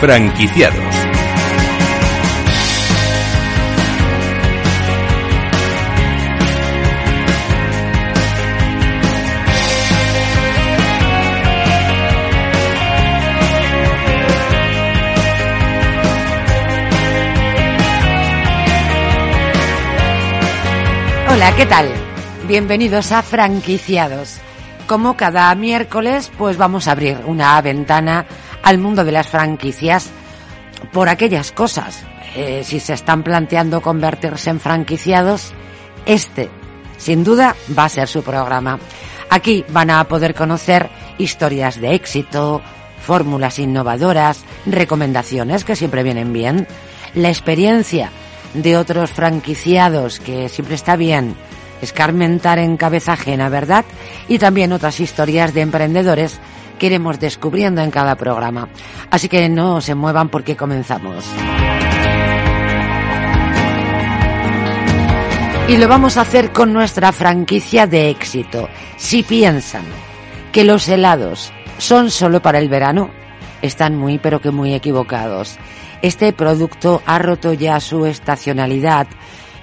Franquiciados. Hola, ¿qué tal? Bienvenidos a Franquiciados. Como cada miércoles, pues vamos a abrir una ventana al mundo de las franquicias por aquellas cosas. Eh, si se están planteando convertirse en franquiciados, este, sin duda, va a ser su programa. Aquí van a poder conocer historias de éxito, fórmulas innovadoras, recomendaciones que siempre vienen bien, la experiencia de otros franquiciados, que siempre está bien escarmentar en cabeza ajena, ¿verdad? Y también otras historias de emprendedores que iremos descubriendo en cada programa. Así que no se muevan porque comenzamos. Y lo vamos a hacer con nuestra franquicia de éxito. Si piensan que los helados son solo para el verano, están muy pero que muy equivocados. Este producto ha roto ya su estacionalidad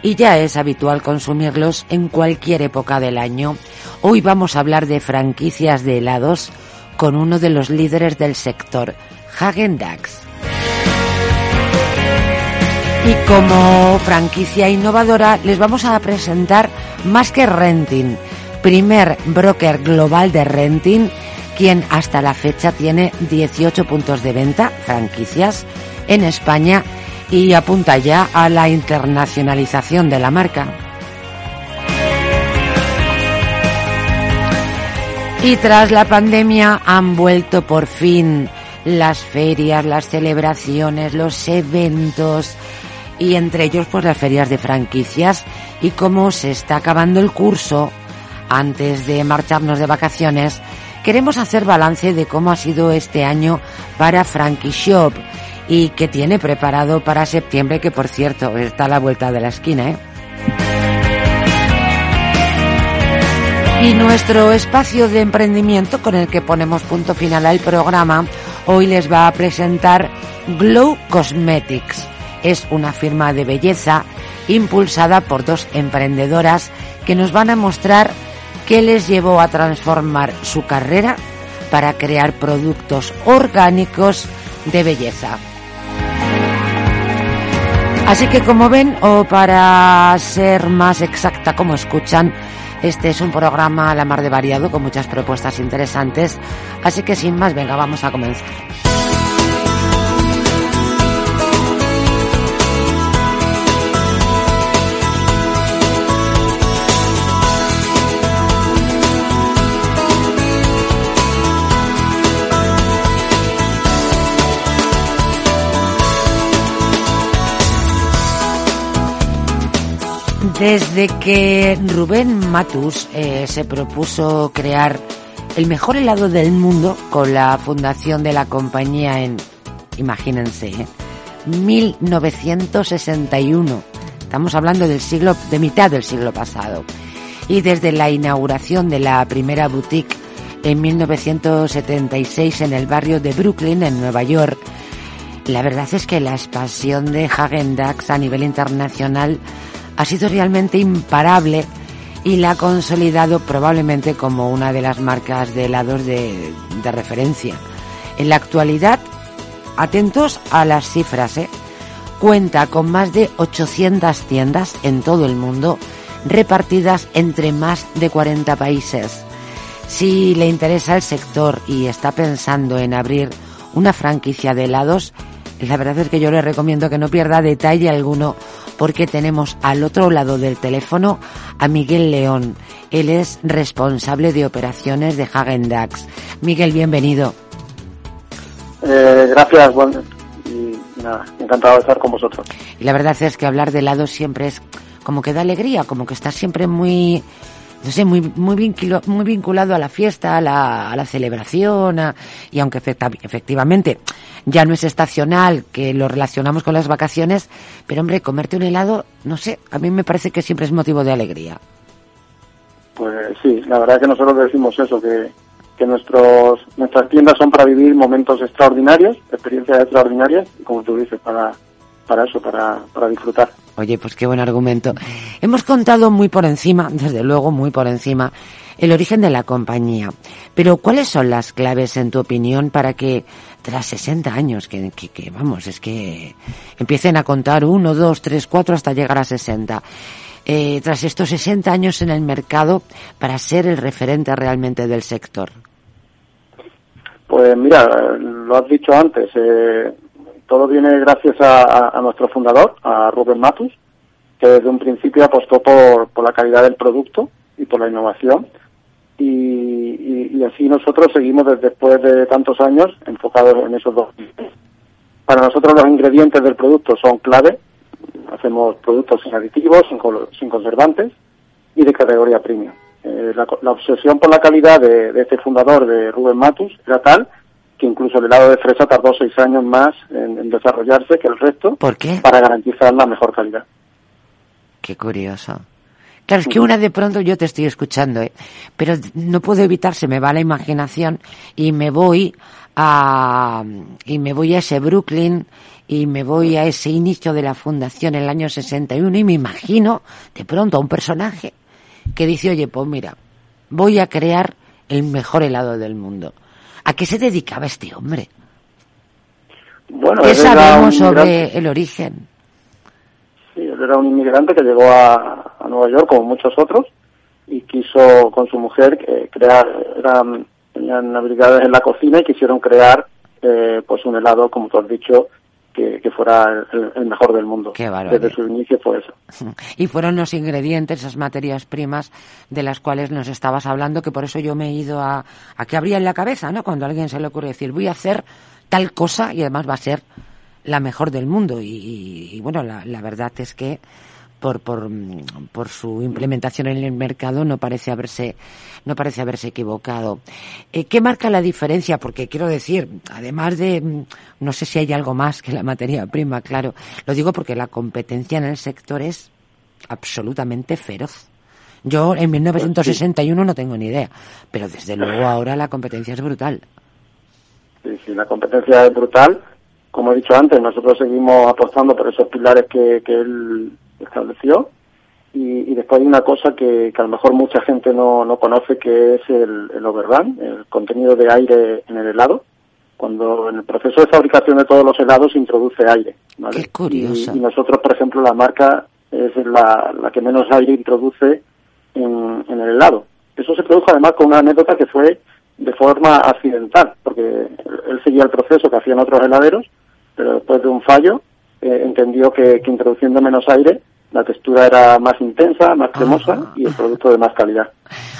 y ya es habitual consumirlos en cualquier época del año. Hoy vamos a hablar de franquicias de helados con uno de los líderes del sector, Hagen Dazs. Y como franquicia innovadora les vamos a presentar Más que Renting, primer broker global de renting, quien hasta la fecha tiene 18 puntos de venta, franquicias, en España y apunta ya a la internacionalización de la marca. Y tras la pandemia han vuelto por fin las ferias, las celebraciones, los eventos y entre ellos pues las ferias de franquicias y como se está acabando el curso antes de marcharnos de vacaciones queremos hacer balance de cómo ha sido este año para Frankie Shop y que tiene preparado para septiembre, que por cierto está a la vuelta de la esquina. ¿eh? Y nuestro espacio de emprendimiento con el que ponemos punto final al programa hoy les va a presentar Glow Cosmetics. Es una firma de belleza impulsada por dos emprendedoras que nos van a mostrar qué les llevó a transformar su carrera para crear productos orgánicos de belleza. Así que como ven, o para ser más exacta como escuchan, este es un programa a la mar de variado con muchas propuestas interesantes. Así que sin más, venga, vamos a comenzar. Desde que Rubén Matus eh, se propuso crear el mejor helado del mundo con la fundación de la compañía en, imagínense, 1961. ¿eh? Estamos hablando del siglo, de mitad del siglo pasado. Y desde la inauguración de la primera boutique en 1976 en el barrio de Brooklyn, en Nueva York, la verdad es que la expansión de Hagen Dazs a nivel internacional ha sido realmente imparable y la ha consolidado probablemente como una de las marcas de helados de, referencia. En la actualidad, atentos a las cifras, ¿eh? cuenta con más de 800 tiendas en todo el mundo, repartidas entre más de 40 países. Si le interesa el sector y está pensando en abrir una franquicia de helados, la verdad es que yo le recomiendo que no pierda detalle alguno porque tenemos al otro lado del teléfono a Miguel León. Él es responsable de operaciones de Hagen Dazs. Miguel, bienvenido. Eh, gracias, bueno, y nada, encantado de estar con vosotros. Y la verdad es que hablar de helados siempre es como que da alegría, como que estás siempre muy no sé, muy, muy, vinculado, muy vinculado a la fiesta, a la, a la celebración, y aunque efectivamente ya no es estacional, que lo relacionamos con las vacaciones, pero hombre, comerte un helado, no sé, a mí me parece que siempre es motivo de alegría. Pues sí, la verdad que nosotros decimos eso, que, que nuestros, nuestras tiendas son para vivir momentos extraordinarios, experiencias extraordinarias, y como tú dices, para, para eso, para, para disfrutar. Oye, pues qué buen argumento. Hemos contado muy por encima, desde luego muy por encima, el origen de la compañía. Pero ¿cuáles son las claves, en tu opinión, para que tras 60 años, que, que, vamos, es que empiecen a contar uno, dos, tres, cuatro hasta llegar a 60? Eh, tras estos 60 años en el mercado para ser el referente realmente del sector? Pues mira, lo has dicho antes, eh, todo viene gracias a, nuestro fundador, a Rubén Matus, que desde un principio apostó por, por la calidad del producto y por la innovación. Y, así nosotros seguimos después de tantos años enfocados en esos dos. Para nosotros los ingredientes del producto son clave. Hacemos productos sin aditivos, sin, conservantes y de categoría premium. Eh, la, obsesión por la calidad de, de este fundador, de Rubén Matus, era tal que incluso el helado de fresa tardó seis años más en, desarrollarse que el resto. ¿Por qué? Para garantizar la mejor calidad. Qué curioso. Claro, es que una de pronto yo te estoy escuchando, ¿eh? pero no puedo evitar, se me va la imaginación y me voy a y me voy a ese Brooklyn y me voy a ese inicio de la fundación en el año 61 y me imagino de pronto a un personaje que dice, oye, pues mira, voy a crear el mejor helado del mundo. ¿A qué se dedicaba este hombre? Bueno, ¿Qué sabemos sobre el origen? Sí, él era un inmigrante que llegó a, Nueva York, como muchos otros, y quiso con su mujer eh, crear, eran, tenían habilidades en la cocina y quisieron crear eh, pues un helado, como tú has dicho, que, fuera el, mejor del mundo. Qué Desde su inicio fue eso. Y fueron los ingredientes, esas materias primas de las cuales nos estabas hablando, que por eso yo me he ido a, a que abría en la cabeza, ¿no? Cuando a alguien se le ocurre decir, voy a hacer tal cosa y además va a ser la mejor del mundo. Y, bueno, la, la verdad es que por, por, por, su implementación en el mercado no parece haberse no parece haberse equivocado. Eh, ¿Qué marca la diferencia? Porque quiero decir, además de no sé si hay algo más que la materia prima, claro. Lo digo porque la competencia en el sector es absolutamente feroz. Yo en 1961 no tengo ni idea, pero desde luego ahora la competencia es brutal. Sí, sí, la competencia es brutal. Como he dicho antes, nosotros seguimos apostando por esos pilares que, que él estableció. Y, después hay una cosa que, a lo mejor mucha gente no, no conoce, que es el, el overrun, el contenido de aire en el helado. Cuando en el proceso de fabricación de todos los helados se introduce aire. Qué curioso. Y, nosotros, por ejemplo, la marca es la, la que menos aire introduce en, en el helado. Eso se produjo además con una anécdota que fue de forma accidental, porque él seguía el proceso que hacían otros heladeros, pero después de un fallo eh, entendió que, introduciendo menos aire la textura era más intensa, más cremosa y el producto de más calidad.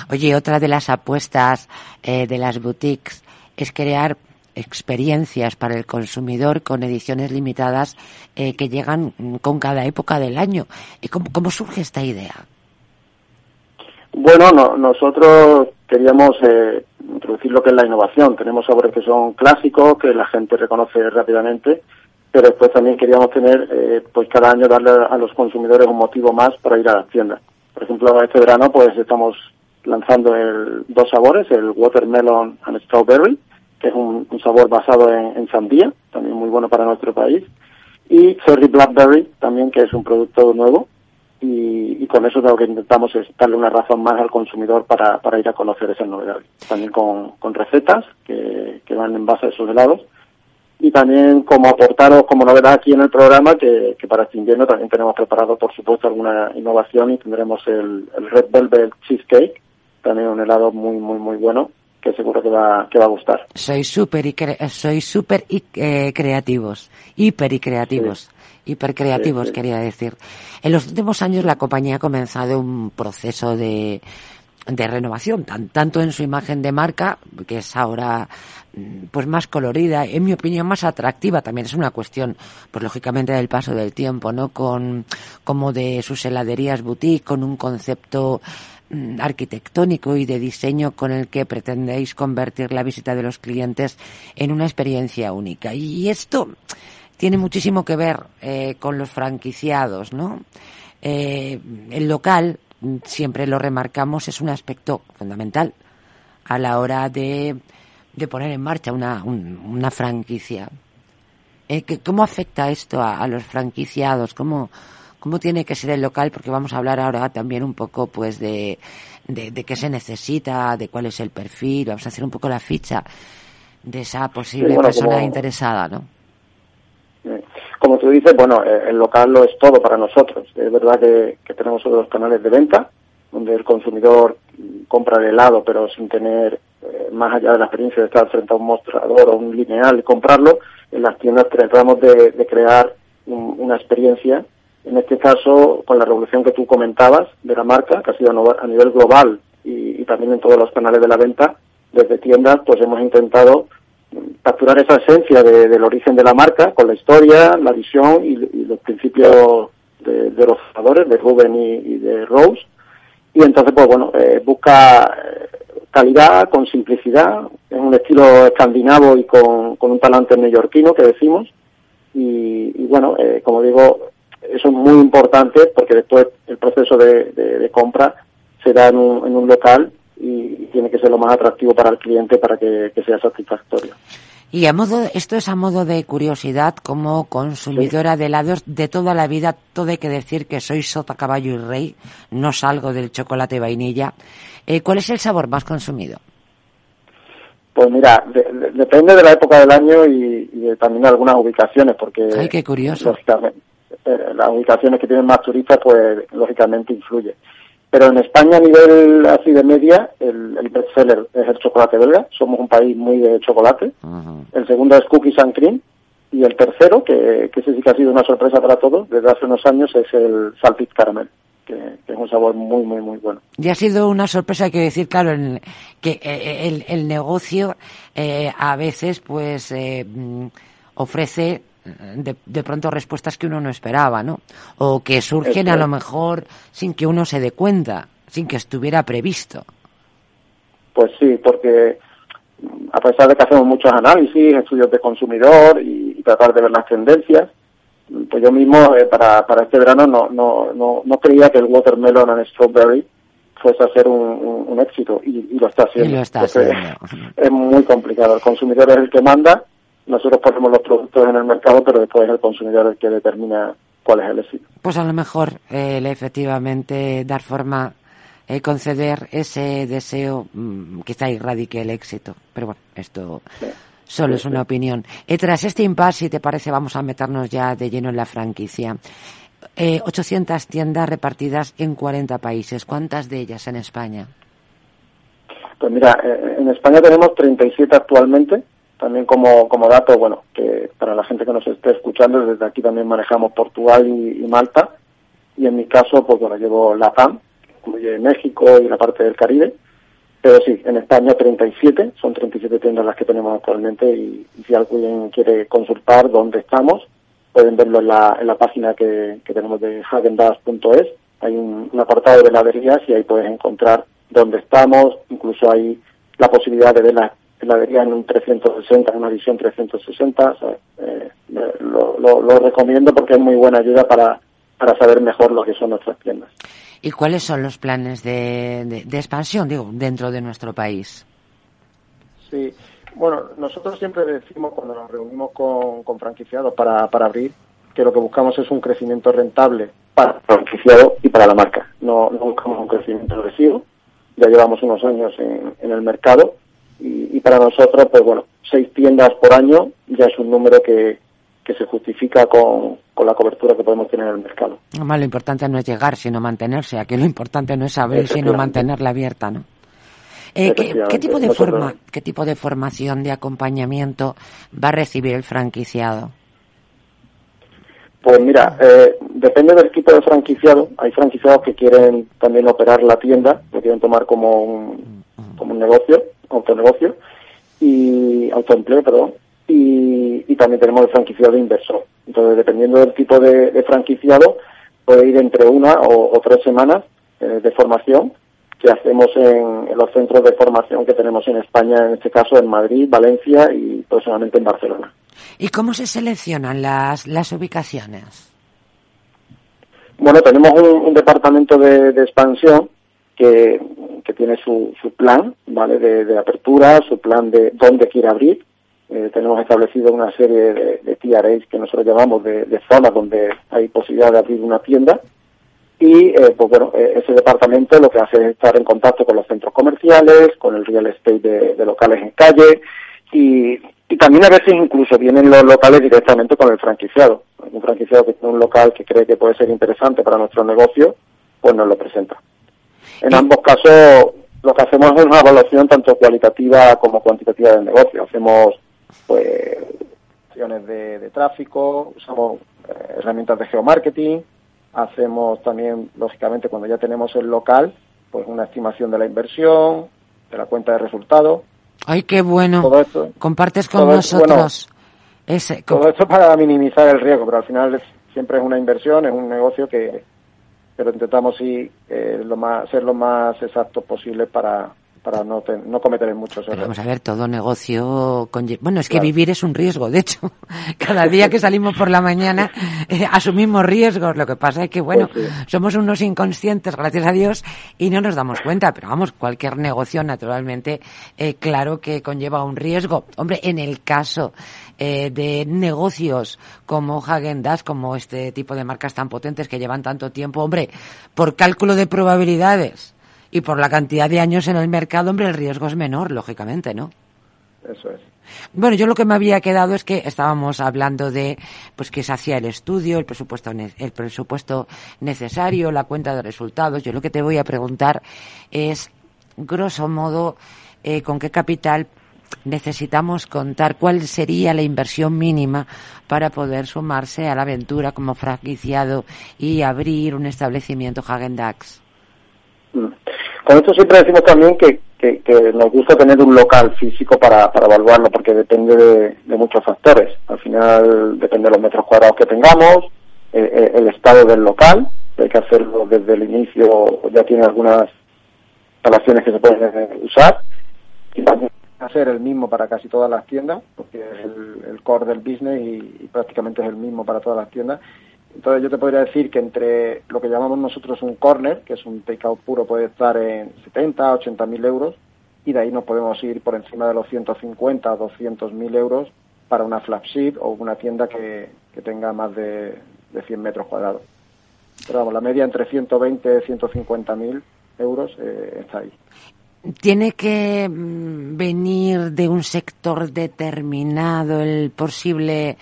Oye, otra de las apuestas eh, de las boutiques es crear experiencias para el consumidor con ediciones limitadas eh, que llegan con cada época del año. ¿Y cómo, cómo surge esta idea? Bueno, no, nosotros queríamos eh, introducir lo que es la innovación. Tenemos sabores que son clásicos, que la gente reconoce rápidamente pero después también queríamos tener, eh, pues cada año darle a los consumidores un motivo más para ir a las tiendas. Por ejemplo, este verano pues estamos lanzando el, dos sabores, el Watermelon and Strawberry, que es un, sabor basado en, sandía, también muy bueno para nuestro país, y Cherry Blackberry, también que es un producto nuevo, y, con eso lo que intentamos es darle una razón más al consumidor para, para ir a conocer esas novedades. También con, con recetas que, que van en base a esos helados, y también como aportaros como novedad aquí en el programa que, para este invierno también tenemos preparado por supuesto alguna innovación y tendremos el, Red Velvet Cheesecake, también un helado muy muy muy bueno que seguro que va que va a gustar. Soy súper y soy súper y eh, creativos, hiper y creativos. Creativos quería decir. En los últimos años la compañía ha comenzado un proceso de, de renovación, tanto en su imagen de marca, que es ahora mm, pues más colorida, en mi opinión más atractiva, también es una cuestión, pues lógicamente del paso del tiempo, ¿no? Con, como de sus heladerías boutique, con un concepto mm, arquitectónico y de diseño con el que pretendéis convertir la visita de los clientes en una experiencia única. Y esto tiene muchísimo que ver eh, con los franquiciados, ¿no? Eh, el local siempre lo remarcamos, es un aspecto fundamental. a la hora de, de poner en marcha una, una franquicia. Eh, ¿Cómo afecta esto a, los franquiciados? ¿Cómo, ¿Cómo tiene que ser el local? Porque vamos a hablar ahora también un poco pues de, de, qué se necesita, de cuál es el perfil, vamos a hacer un poco la ficha de esa posible persona interesada, ¿no? Como tú dices, bueno, eh, el local lo es todo para nosotros. Es verdad que, que tenemos otros canales de venta, donde el consumidor compra el helado, pero sin tener, eh, más allá de la experiencia de estar frente a un mostrador o un lineal y comprarlo, en las tiendas tratamos de, crear una experiencia, en este caso con la revolución que tú comentabas de la marca, que ha sido a nivel global y, también en todos los canales de la venta, desde tiendas, pues hemos intentado capturar esa esencia del origen de la marca con la historia, la visión y, los principios de, los fundadores, de Ruben y de Rose, y entonces pues bueno eh, busca eh, calidad con simplicidad en un estilo escandinavo y con, un talante neoyorquino que decimos. Y, bueno eh, como digo eso es muy importante porque después el proceso de, de, compra se da en un, en un local y, tiene que ser lo más atractivo para el cliente para que sea satisfactorio. Y a modo, esto es a modo de curiosidad, como consumidora de helados de toda la vida, todo hay que decir que soy sota, caballo y rey, no salgo del chocolate vainilla. Eh, ¿Cuál es el sabor más consumido? Pues mira, depende de la época del año y, también de algunas ubicaciones, porque... Ay, qué curioso. Eh, las ubicaciones que tienen más turistas, pues lógicamente influye. Pero en España a nivel así de media, el, el bestseller es el chocolate belga. Somos un país muy de chocolate. El segundo es cookies and cream. Y el tercero, que, que ese sí que ha sido una sorpresa para todos desde hace unos años, es el salpit caramel. Que, es un sabor muy, muy, muy bueno. Y ha sido una sorpresa, que decir, claro, que eh, eh, el, el negocio eh, a veces pues eh, mm, ofrece de, de, pronto respuestas que uno no esperaba, ¿no? O que surgen a lo mejor sin que uno se dé cuenta, sin que estuviera previsto. Pues sí, porque a pesar de que hacemos muchos análisis, estudios de consumidor y, tratar de ver las tendencias, pues yo mismo eh, para, para este verano no, no, no, no creía que el watermelon and strawberry fuese a ser un, un, éxito y, lo está haciendo. Y lo está haciendo. Es muy complicado. El consumidor es el que manda nosotros ponemos los productos en el mercado, pero después es el consumidor el que determina cuál es el éxito. Pues a lo mejor eh, efectivamente dar forma, eh, conceder ese deseo, mm, quizá irradique el éxito. Pero bueno, esto solo es una opinión. Y tras este impasse, si te parece, vamos a meternos ya de lleno en la franquicia. Eh, 800 tiendas repartidas en 40 países. ¿Cuántas de ellas en España? Pues mira, eh, en España tenemos 37 actualmente también como, como dato, bueno, que para la gente que nos esté escuchando, desde aquí también manejamos Portugal y, Malta. Y en mi caso, pues bueno, llevo LATAM, que incluye México y la parte del Caribe. Pero sí, en España 37, son 37 tiendas las que tenemos actualmente y, si alguien quiere consultar dónde estamos, pueden verlo en la, en la página que, que tenemos de hagendas.es. Hay un, apartado de heladerías y ahí puedes encontrar dónde estamos, incluso hay la posibilidad de ver las vería en un 360, en una visión 360. Eh, lo, lo, recomiendo porque es muy buena ayuda para, para saber mejor lo que son nuestras tiendas. ¿Y cuáles son los planes de, de, expansión, digo, dentro de nuestro país? Sí, bueno, nosotros siempre decimos cuando nos reunimos con, con franquiciados para, para abrir que lo que buscamos es un crecimiento rentable para el franquiciado y para la marca. No, no buscamos un crecimiento agresivo. Ya llevamos unos años en, en el mercado y, para nosotros, pues bueno, seis tiendas por año ya es un número que, que se justifica con, con, la cobertura que podemos tener en el mercado. lo importante no es llegar, sino mantenerse. Aquí lo importante no es abrir, sino mantenerla abierta, ¿no? Eh, ¿qué, tipo de forma, ¿Qué tipo de formación, de acompañamiento va a recibir el franquiciado? Pues mira, eh, depende del tipo de franquiciado. Hay franquiciados que quieren también operar la tienda, lo quieren tomar como un, como un negocio autonegocio y autoempleo, perdón, y, y también tenemos el franquiciado inversor. Entonces, dependiendo del tipo de, franquiciado, puede ir entre una o, tres semanas eh, de formación que hacemos en, los centros de formación que tenemos en España, en este caso en Madrid, Valencia y personalmente en Barcelona. ¿Y cómo se seleccionan las, las ubicaciones? Bueno, tenemos un, departamento de, expansión que, tiene su, su plan, ¿vale? De, apertura, su plan de dónde quiere abrir. Eh, tenemos establecido una serie de, de TRAs que nosotros llamamos de, de, zonas donde hay posibilidad de abrir una tienda. Y, eh, pues bueno, eh, ese departamento lo que hace es estar en contacto con los centros comerciales, con el real estate de, de locales en calle y, y también a veces incluso vienen los locales directamente con el franquiciado. Un franquiciado que tiene un local que cree que puede ser interesante para nuestro negocio, pues nos lo presenta. En ambos casos, lo que hacemos es una evaluación tanto cualitativa como cuantitativa del negocio. Hacemos, pues, acciones de, de tráfico, usamos eh, herramientas de geomarketing, hacemos también, lógicamente, cuando ya tenemos el local, pues una estimación de la inversión, de la cuenta de resultados. Ay, qué bueno. Todo esto, Compartes con nosotros. ese, todo esto para minimizar el riesgo, pero al final siempre es una inversión, es un negocio que, pero intentamos sí eh, lo más, ser lo más exactos posible para, para no, no cometer muchos errores. Vamos a ver, todo negocio con... Bueno, es que vivir es un riesgo, de hecho. Cada día que salimos por la mañana eh, asumimos riesgos. Lo que pasa es que, bueno, pues somos unos inconscientes, gracias a Dios, y no nos damos cuenta. Pero vamos, cualquier negocio, naturalmente, eh, claro que conlleva un riesgo. Hombre, en el caso eh, de negocios como Hagen Dazs, como este tipo de marcas tan potentes que llevan tanto tiempo, hombre, por cálculo de probabilidades y por la cantidad de años en el mercado, hombre, el riesgo es menor, lógicamente, ¿no? Eso es. Bueno, yo lo que me había quedado es que estábamos hablando de pues que se hacía el estudio, el presupuesto el presupuesto necesario, la cuenta de resultados. Yo lo que te voy a preguntar es grosso modo eh, con qué capital necesitamos contar cuál sería la inversión mínima para poder sumarse a la aventura como franquiciado y abrir un establecimiento Hagen Dazs. Mm. Con esto siempre decimos también que, que, nos gusta tener un local físico para, para evaluarlo porque depende de, muchos factores. Al final depende de los metros cuadrados que tengamos, eh, eh, el estado del local, hay que hacerlo desde el inicio, ya tiene algunas instalaciones que se pueden usar y hacer el mismo para casi todas las tiendas, porque es el, core del business y, prácticamente es el mismo para todas las tiendas. Entonces yo te podría decir que entre lo que llamamos nosotros un corner, que es un takeout puro, puede estar en 70, 80 mil euros, y de ahí nos podemos ir por encima de los 150, 200 mil euros para una flagship o una tienda que, tenga más de, de 100 metros cuadrados. Pero vamos, la media entre 120 y 150 mil euros eh, está ahí tiene que mm, venir de un sector determinado el posible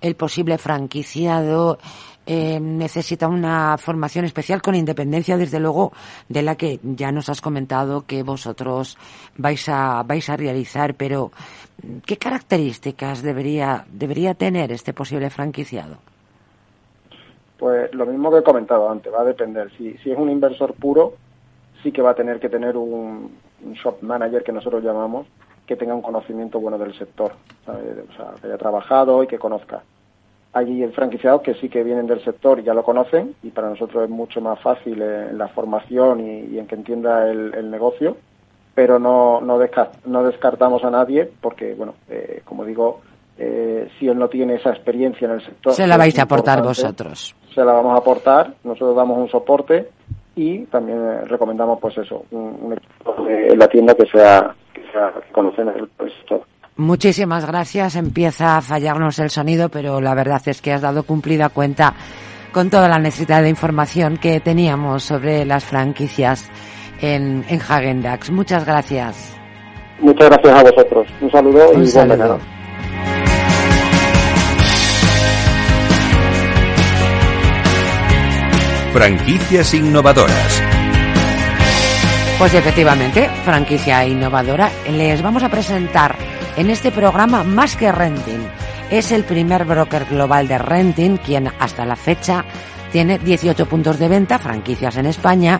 el posible franquiciado eh, necesita una formación especial con independencia desde luego de la que ya nos has comentado que vosotros vais a vais a realizar pero qué características debería debería tener este posible franquiciado pues lo mismo que he comentado antes va a depender. Si si es un inversor puro sí que va a tener que tener un, shop manager que nosotros llamamos que tenga un conocimiento bueno del sector, o sea, que haya trabajado y que conozca. Hay franquiciados que sí que vienen del sector y ya lo conocen y para nosotros es mucho más fácil en la formación y, en que entienda el, negocio, pero no, no, no, descartamos a nadie porque, bueno, eh, como digo, eh, si él no tiene esa experiencia en el sector... Se la vais a aportar vosotros. Se la vamos a aportar, nosotros damos un soporte y también eh, recomendamos pues eso un, equipo de la tienda que sea que, sea, que conocen el sector. Muchísimas gracias. Empieza a fallarnos el sonido, pero la verdad es que has dado cumplida cuenta con toda la necesidad de información que teníamos sobre las franquicias en, en Hagen Dazs. Muchas gracias. Muchas gracias a vosotros. Un saludo y saludo. Franquicias innovadoras. Pues efectivamente, franquicia innovadora. Les vamos a presentar en este programa Más que Renting. Es el primer broker global de renting, quien hasta la fecha tiene 18 puntos de venta, franquicias en España,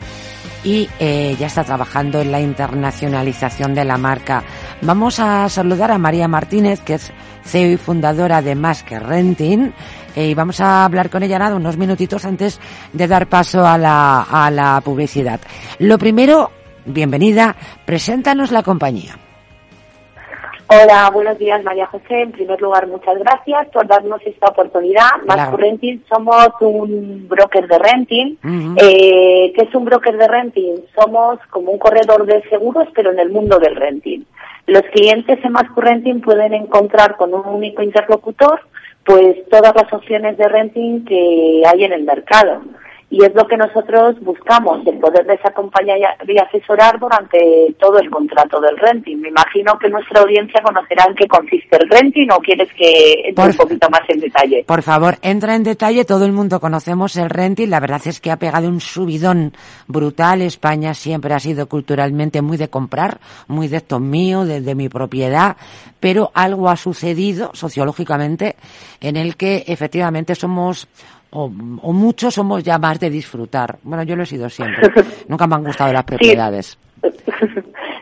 y eh, ya está trabajando en la internacionalización de la marca. Vamos a saludar a María Martínez, que es CEO y fundadora de Más que Renting, eh, y vamos a hablar con ella nada unos minutitos antes de dar paso a la, a la publicidad. Lo primero, bienvenida, preséntanos la compañía. Hola, buenos días María José. En primer lugar, muchas gracias por darnos esta oportunidad. Más Renting somos un broker de renting. eh, ¿Qué es un broker de renting? Somos como un corredor de seguros, pero en el mundo del renting. Los clientes en Más Renting pueden encontrar con un único interlocutor pues todas las opciones de renting que hay en el mercado y es lo que nosotros buscamos, el poderles acompañar y asesorar durante todo el contrato del renting. Me imagino que nuestra audiencia conocerá en qué consiste el renting o quieres que entre un poquito más en detalle. Por favor, entra en detalle, todo el mundo conocemos el renting, la verdad es que ha pegado un subidón brutal, España siempre ha sido culturalmente muy de comprar, muy de esto mío, de mi propiedad, pero algo ha sucedido sociológicamente en el que efectivamente somos o, muchos somos ya más de disfrutar. Bueno, yo lo he sido siempre. Nunca me han gustado las propiedades.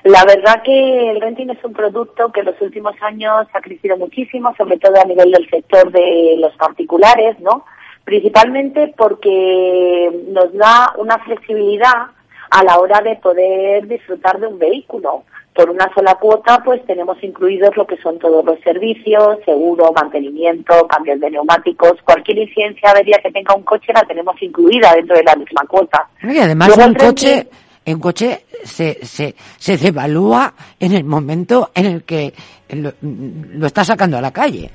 La verdad que el renting es un producto que en los últimos años ha crecido muchísimo, sobre todo a nivel del sector de los particulares, ¿no? Principalmente porque nos da una flexibilidad a la hora de poder disfrutar de un vehículo por una sola cuota, pues tenemos incluidos lo que son todos los servicios, seguro, mantenimiento, cambios de neumáticos, cualquier incidencia avería que tenga un coche la tenemos incluida dentro de la misma cuota. Y además un coche, un coche se, se, se devalúa en el momento en el que lo, lo está sacando a la calle.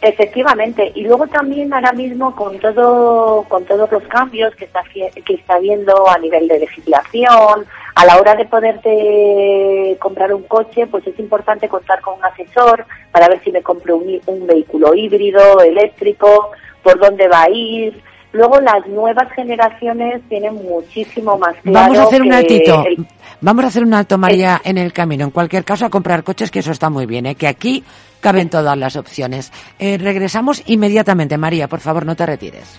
Efectivamente, y luego también ahora mismo con todo con todos los cambios que está que está habiendo a nivel de legislación, a la hora de poderte comprar un coche, pues es importante contar con un asesor para ver si me compro un, un vehículo híbrido, eléctrico, por dónde va a ir. Luego las nuevas generaciones tienen muchísimo más claro Vamos a hacer un altito. Vamos a hacer un alto, María, en el camino. En cualquier caso, a comprar coches, que eso está muy bien, ¿eh? que aquí caben todas las opciones. Eh, regresamos inmediatamente. María, por favor, no te retires.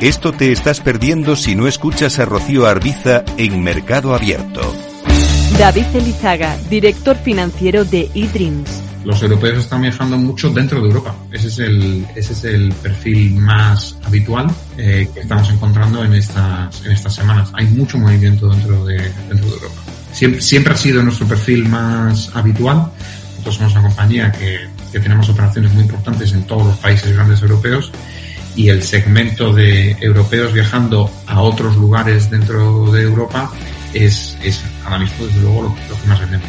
Esto te estás perdiendo si no escuchas a Rocío Arbiza en Mercado Abierto. David Elizaga, director financiero de eDreams. Los europeos están viajando mucho dentro de Europa. Ese es el, ese es el perfil más habitual eh, que estamos encontrando en estas, en estas semanas. Hay mucho movimiento dentro de, dentro de Europa. Siempre, siempre ha sido nuestro perfil más habitual. Nosotros somos una compañía que, que tenemos operaciones muy importantes en todos los países grandes europeos y el segmento de europeos viajando a otros lugares dentro de Europa es, es ahora mismo desde luego lo, que más vendemos.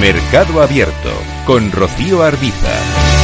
Mercado Abierto con Rocío Arbiza.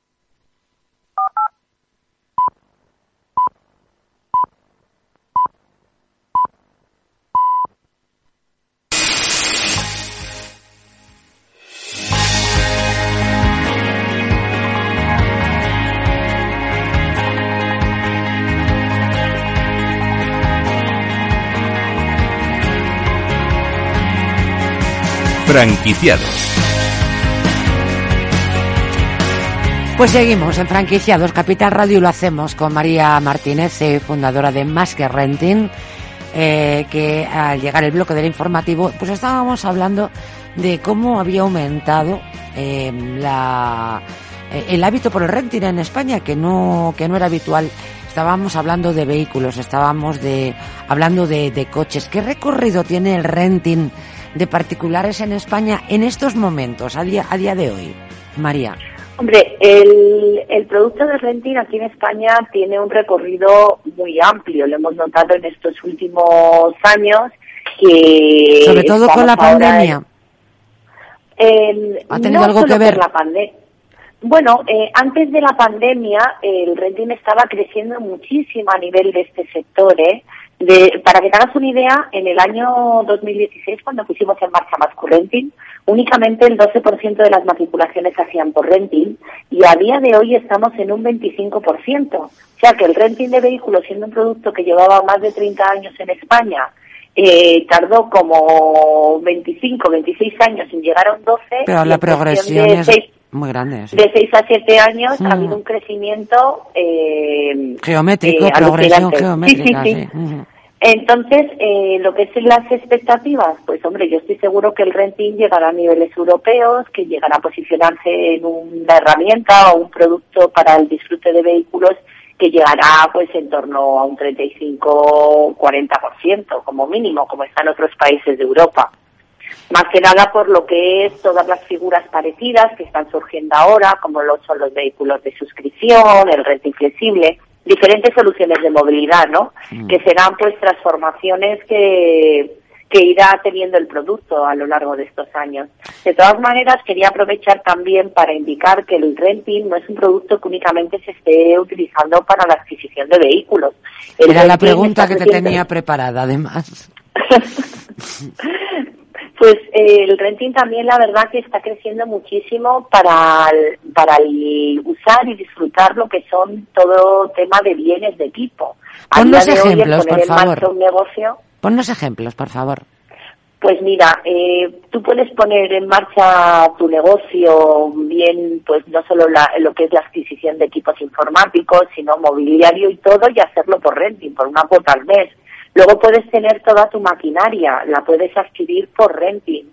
Franquiciados. Pues seguimos en Franquiciados Capital Radio lo hacemos con María Martínez, eh, fundadora de Más que Renting, eh, que al llegar el bloque del informativo, pues estábamos hablando de cómo había aumentado eh, la, el hábito por el renting en España, que no, que no era habitual. Estábamos hablando de vehículos, estábamos de, hablando de, de coches. ¿Qué recorrido tiene el renting de particulares en España en estos momentos, a día, a día de hoy? María. Hombre, el, el producto de renting aquí en España tiene un recorrido muy amplio. Lo hemos notado en estos últimos años que... Sobre todo con la pandemia. ¿Ha tenido algo que ver? La bueno, eh, antes de la pandemia el renting estaba creciendo muchísimo a nivel de este sector. ¿eh? De, para que te hagas una idea, en el año 2016, cuando pusimos en marcha más Renting, únicamente el 12% de las matriculaciones se hacían por renting y a día de hoy estamos en un 25%. O sea que el renting de vehículos, siendo un producto que llevaba más de 30 años en España, eh, tardó como 25, 26 años en llegar a un 12. Pero la progresión es muy grande. De 6 a 7 años ha habido un crecimiento eh, geométrico, eh, progresión geométrica. Sí, sí, sí. Entonces, eh, lo que es las expectativas, pues hombre, yo estoy seguro que el renting llegará a niveles europeos, que llegará a posicionarse en una herramienta o un producto para el disfrute de vehículos que llegará pues en torno a un 35-40% como mínimo, como están otros países de Europa. Más que nada por lo que es todas las figuras parecidas que están surgiendo ahora, como lo son los vehículos de suscripción, el renting flexible, diferentes soluciones de movilidad, ¿no? Mm. Que serán pues transformaciones que, que irá teniendo el producto a lo largo de estos años. De todas maneras, quería aprovechar también para indicar que el renting no es un producto que únicamente se esté utilizando para la adquisición de vehículos. Era la pregunta que te tenía preparada, además. Pues eh, el renting también la verdad que está creciendo muchísimo para, para usar y disfrutar lo que son todo tema de bienes de equipo. Ponnos ejemplos, por favor. Un negocio, Ponnos ejemplos, por favor. Pues mira, eh, tú puedes poner en marcha tu negocio bien, pues no solo lo que es la adquisición de equipos informáticos, sino mobiliario y todo, y hacerlo por renting, por una cuota al mes Luego puedes tener toda tu maquinaria, la puedes adquirir por renting.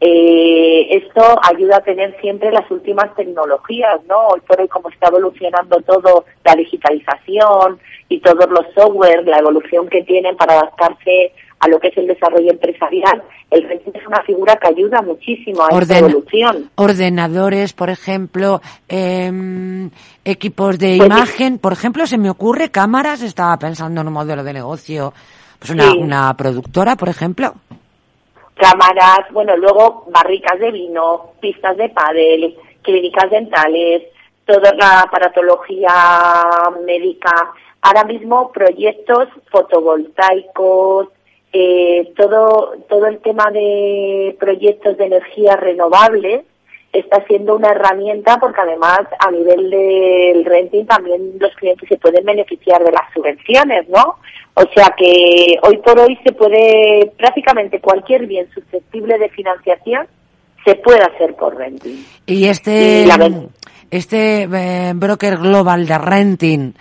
Eh, esto ayuda a tener siempre las últimas tecnologías, ¿no? Hoy por hoy, como está evolucionando todo, la digitalización y todos los software, la evolución que tienen para adaptarse a lo que es el desarrollo empresarial, el renting es una figura que ayuda muchísimo a esta evolución. Ordenadores, por ejemplo, em, equipos de pues imagen, por ejemplo, se me ocurre cámaras, estaba pensando en un modelo de negocio pues una, productora, por ejemplo. Cámaras, bueno, luego barricas de vino, pistas de pádel, clínicas dentales, toda la aparatología médica. Ahora mismo proyectos fotovoltaicos, eh, todo, todo el tema de proyectos de energía renovable está siendo una herramienta porque además a nivel del renting también los clientes se pueden beneficiar de las subvenciones, ¿no? O sea que hoy por hoy se puede, prácticamente cualquier bien susceptible de financiación se puede hacer por renting. Y este, este eh, broker global de renting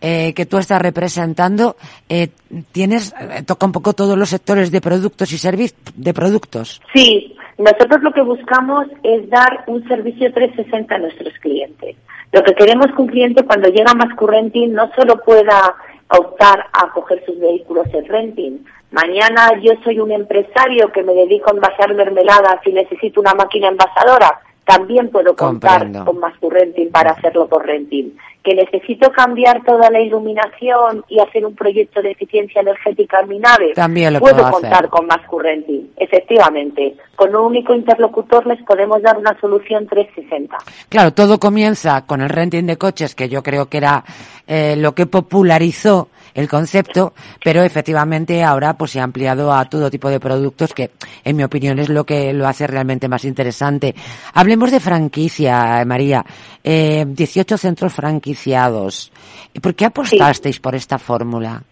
eh, que tú estás representando, eh, tienes, toca un poco todos los sectores de productos y servicios, de productos. Sí, nosotros lo que buscamos es dar un servicio 360 a nuestros clientes. Lo que queremos que un cliente cuando llega más Renting no solo pueda optar a coger sus vehículos en renting. Mañana yo soy un empresario que me dedico a envasar mermeladas y necesito una máquina envasadora. También puedo contar con más renting para hacerlo por renting. Que necesito cambiar toda la iluminación y hacer un proyecto de eficiencia energética en mi nave. También lo puedo, contar con más renting. Efectivamente, con un único interlocutor les podemos dar una solución 360. Claro, todo comienza con el renting de coches, que yo creo que era eh, lo que popularizó el concepto, pero efectivamente ahora pues se ha ampliado a todo tipo de productos que, en mi opinión, es lo que lo hace realmente más interesante. Hablemos de franquicia, María. Eh, 18 centros franquiciados. ¿Por qué apostasteis por esta fórmula?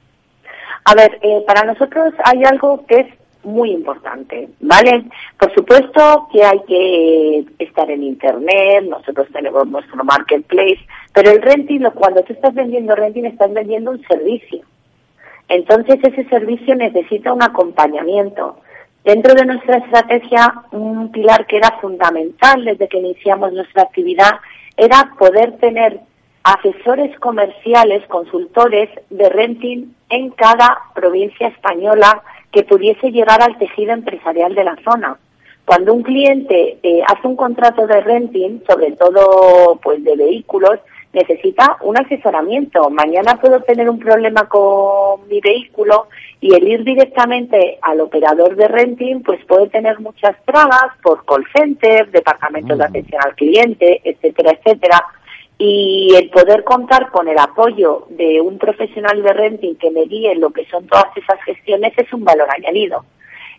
A ver, eh, para nosotros hay algo que es muy importante, ¿vale? Por supuesto que hay que estar en Internet, nosotros tenemos nuestro marketplace, pero el renting, cuando tú estás vendiendo renting, estás vendiendo un servicio. Entonces ese servicio necesita un acompañamiento. Dentro de nuestra estrategia, un pilar que era fundamental desde que iniciamos nuestra actividad era poder tener asesores comerciales, consultores de renting en cada provincia española que pudiese llegar al tejido empresarial de la zona. Cuando un cliente eh, hace un contrato de renting, sobre todo pues de vehículos, necesita un asesoramiento. Mañana puedo tener un problema con mi vehículo y el ir directamente al operador de renting pues puede tener muchas trabas por call center, departamentos de mm. atención al cliente, etcétera, etcétera y el poder contar con el apoyo de un profesional de renting que me guíe lo que son todas esas gestiones es un valor añadido.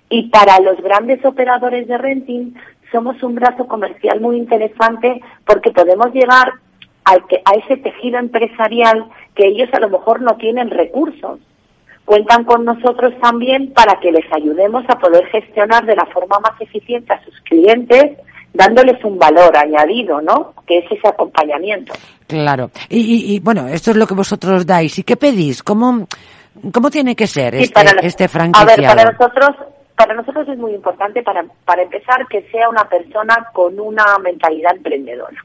Y para los grandes operadores de renting somos un brazo comercial muy interesante porque podemos llegar al que, a ese tejido empresarial que ellos a lo mejor no tienen recursos. Cuentan con nosotros también para que les ayudemos a poder gestionar de la forma más eficiente a sus clientes dándoles un valor añadido, ¿no? Que es ese acompañamiento. Claro. Y, bueno, esto es lo que vosotros dais. ¿Y qué pedís? ¿Cómo, cómo tiene que ser este, este franquiciado? A ver, para nosotros, para nosotros es muy importante, para, para empezar, que sea una persona con una mentalidad emprendedora.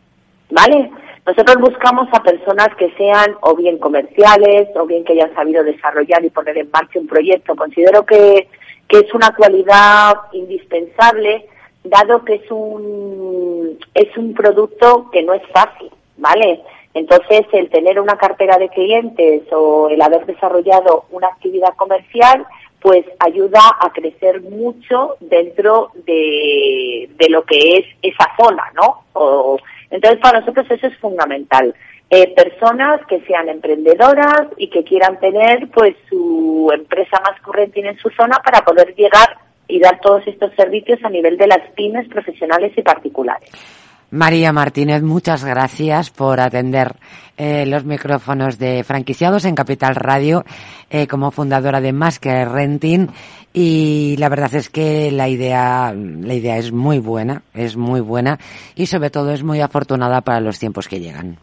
¿Vale? Nosotros buscamos a personas que sean o bien comerciales o bien que hayan sabido desarrollar y poner en marcha un proyecto. Considero que, que es una cualidad indispensable dado que es un, es un producto que no es fácil, ¿vale? Entonces, el tener una cartera de clientes o el haber desarrollado una actividad comercial, pues ayuda a crecer mucho dentro de, de lo que es esa zona, ¿no? O, entonces, para nosotros eso es fundamental. Eh, personas que sean emprendedoras y que quieran tener pues su empresa más corriente en su zona para poder llegar y dar todos estos servicios a nivel de las pymes profesionales y particulares. María Martínez, muchas gracias por atender eh, los micrófonos de franquiciados en Capital Radio eh, como fundadora de Más que Renting y la verdad es que la idea la idea es muy buena, es muy buena y sobre todo es muy afortunada para los tiempos que llegan.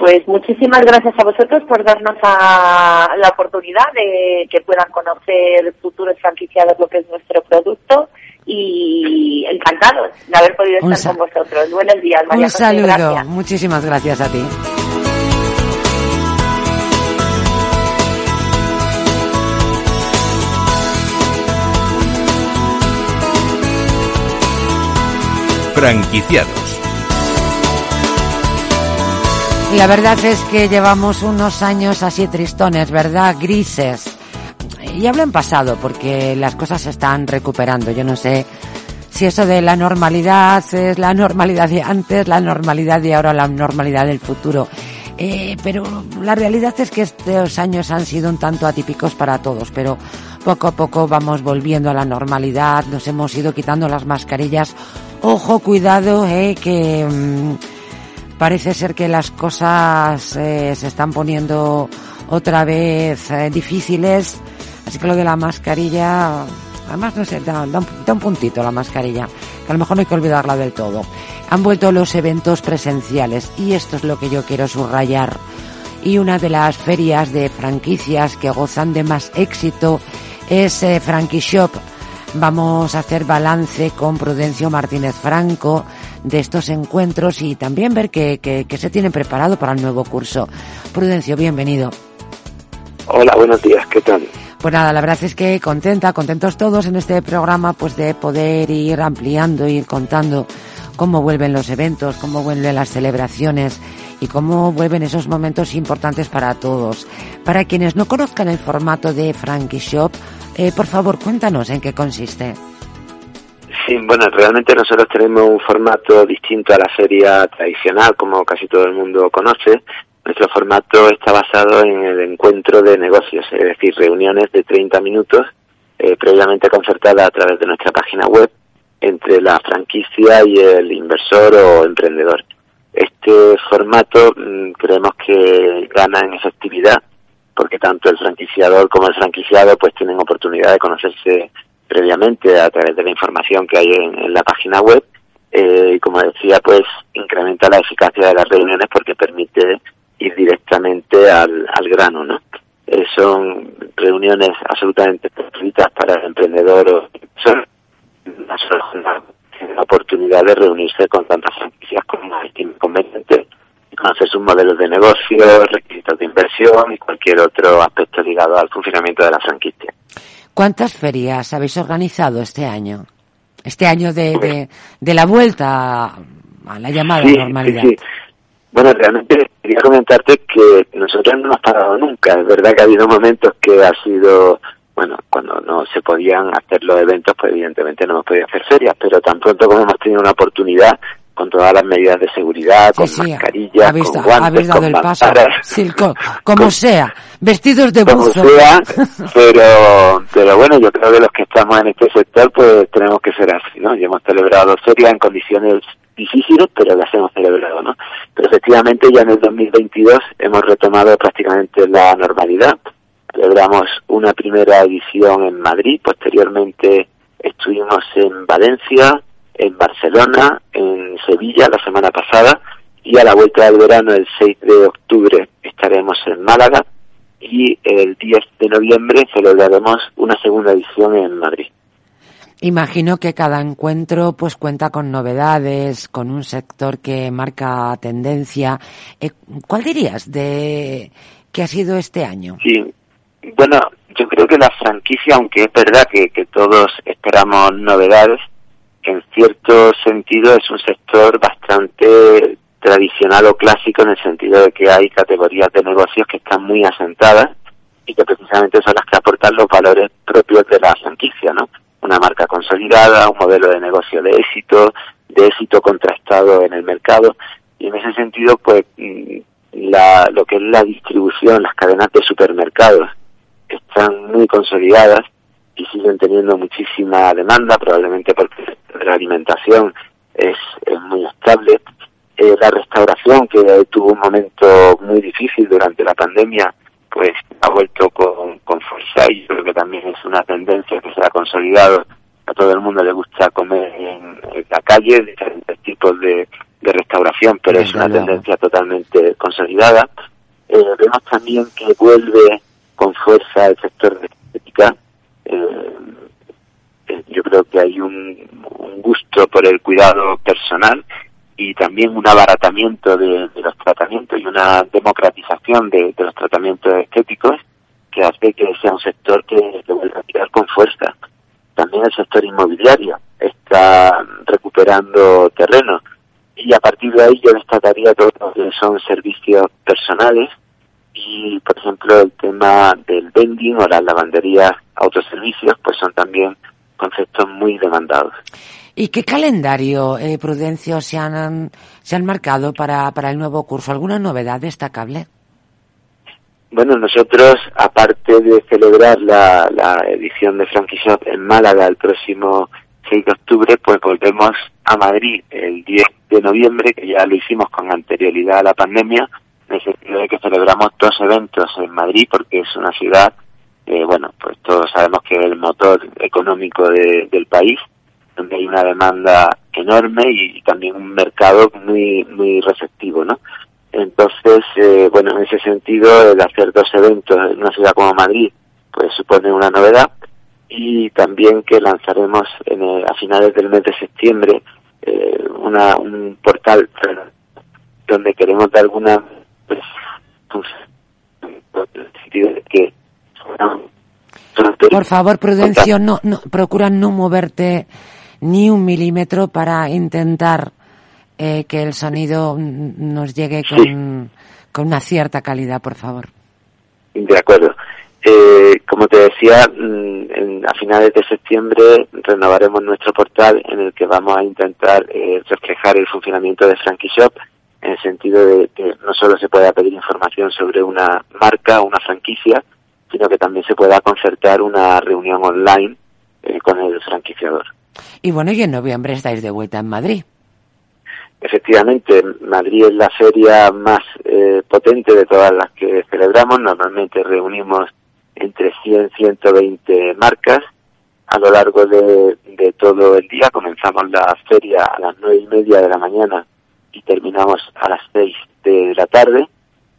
Pues muchísimas gracias a vosotros por darnos la oportunidad de que puedan conocer futuros franquiciados lo que es nuestro producto y encantados de haber podido estar con vosotros. Buenos días, María Un saludo, muchísimas gracias a ti. Franquiciados La verdad es que llevamos unos años así tristones, ¿verdad? Grises. Y hablo en pasado porque las cosas se están recuperando. Yo no sé si eso de la normalidad es la normalidad de antes, la normalidad de ahora, la normalidad del futuro. Eh, pero la realidad es que estos años han sido un tanto atípicos para todos, pero poco a poco vamos volviendo a la normalidad, nos hemos ido quitando las mascarillas. Ojo, cuidado, eh, que... Mm, parece ser que las cosas eh, se están poniendo otra vez eh, difíciles, así que lo de la mascarilla, además no sé, da, un, puntito la mascarilla, que a lo mejor no hay que olvidarla del todo. Han vuelto los eventos presenciales y esto es lo que yo quiero subrayar. Y una de las ferias de franquicias que gozan de más éxito es eh, Frankie Shop. Vamos a hacer balance con Prudencio Martínez Franco, de estos encuentros y también ver qué, se tiene preparado para el nuevo curso. Prudencio, bienvenido. Hola, buenos días, ¿qué tal? Pues nada, la verdad es que contenta, contentos todos en este programa, pues de poder ir ampliando, ir contando cómo vuelven los eventos, cómo vuelven las celebraciones y cómo vuelven esos momentos importantes para todos. Para quienes no conozcan el formato de Frankie Shop, eh, por favor, cuéntanos en qué consiste. Sí, bueno, realmente nosotros tenemos un formato distinto a la feria tradicional, como casi todo el mundo conoce. Nuestro formato está basado en el encuentro de negocios, es decir, reuniones de 30 minutos eh, previamente concertadas a través de nuestra página web entre la franquicia y el inversor o emprendedor. Este formato mm, creemos que gana en efectividad porque tanto el franquiciador como el franquiciado pues tienen oportunidad de conocerse previamente a través de la información que hay en, la página web eh, y como decía pues incrementa la eficacia de las reuniones porque permite ir directamente al, al grano no eh, son reuniones absolutamente gratuitas para el emprendedor o son una, oportunidad de reunirse con tantas franquicias como es conveniente conocer sus modelos de negocio, requisitos de inversión y cualquier otro aspecto ligado al funcionamiento de la franquicia. ¿Cuántas ferias habéis organizado este año? Este año de, de, la vuelta a la llamada normalidad. Sí, Bueno, realmente quería comentarte que nosotros no hemos parado nunca. Es verdad que ha habido momentos que ha sido, bueno, cuando no se podían hacer los eventos, pues evidentemente no hemos podido hacer ferias, pero tan pronto como hemos tenido una oportunidad, con todas las medidas de seguridad, con mascarillas, con guantes, con el paso. como sea, vestidos de buzo. pero, pero bueno, yo creo que los que estamos en este sector, pues tenemos que ser así, ¿no? Y hemos celebrado ferias en condiciones difíciles, pero las hemos celebrado, ¿no? Pero efectivamente ya en el 2022 hemos retomado prácticamente la normalidad. Celebramos una primera edición en Madrid, posteriormente estuvimos en Valencia, en Barcelona, en Sevilla la semana pasada y a la vuelta del verano, el 6 de octubre, estaremos en Málaga y el 10 de noviembre celebraremos una segunda edición en Madrid. Imagino que cada encuentro pues cuenta con novedades, con un sector que marca tendencia. Eh, ¿Cuál dirías de que ha sido este año? Sí, bueno, yo creo que la franquicia, aunque es verdad que, que todos esperamos novedades, en cierto sentido es un sector bastante tradicional o clásico en el sentido de que hay categorías de negocios que están muy asentadas y que precisamente son las que aportan los valores propios de la franquicia, ¿no? Una marca consolidada, un modelo de negocio de éxito, de éxito contrastado en el mercado y en ese sentido pues mm, la, lo que es la distribución, las cadenas de supermercados están muy consolidadas y siguen teniendo muchísima demanda, probablemente porque la alimentación es, muy estable. Eh, la restauración, que tuvo un momento muy difícil durante la pandemia, pues ha vuelto con, con fuerza y creo que también es una tendencia que se ha consolidado. A todo el mundo le gusta comer en, la calle, diferentes tipos de, de restauración, pero es una tendencia totalmente consolidada. Eh, vemos también que vuelve con fuerza el sector de eh, eh, yo creo que hay un, gusto por el cuidado personal y también un abaratamiento de, los tratamientos y una democratización de, los tratamientos estéticos que hace que sea un sector que, que vuelva a tirar con fuerza. También el sector inmobiliario está recuperando terreno y a partir de ahí yo destacaría todo lo que son servicios personales y por ejemplo el tema del vending o las lavanderías autoservicios pues son también conceptos muy demandados. ¿Y qué calendario, eh, Prudencio, se han, se han marcado para, para el nuevo curso? ¿Alguna novedad destacable? Bueno, nosotros, aparte de celebrar la, la edición de Frankie en Málaga el próximo 6 de octubre, pues volvemos a Madrid el 10 de noviembre, que ya lo hicimos con anterioridad a la pandemia, en de que celebramos dos eventos en Madrid, porque es una ciudad, eh, bueno, pues todos sabemos que es el motor económico del país, donde hay una demanda enorme y, también un mercado muy muy receptivo, ¿no? Entonces, eh, bueno, en ese sentido, el hacer dos eventos en una ciudad como Madrid, pues supone una novedad y también que lanzaremos en a finales del mes de septiembre eh, una, un portal donde queremos de alguna por favor, Prudencio, no, no, procura no moverte ni un milímetro para intentar eh, que el sonido nos llegue con, con una cierta calidad, por favor. De acuerdo. Eh, como te decía, mm, a finales de septiembre renovaremos nuestro portal en el que vamos a intentar eh, reflejar el funcionamiento de Frankie Shop en el sentido de que no solo se pueda pedir información sobre una marca o una franquicia, sino que también se pueda concertar una reunión online eh, con el franquiciador. Y bueno, y en noviembre estáis de vuelta en Madrid. efectivamente, Madrid es la feria más eh, potente de todas las que celebramos. Normalmente reunimos entre 100 y 120 marcas a lo largo de, de, todo el día. Comenzamos la feria a las nueve y media de la mañana y terminamos a las seis de la tarde.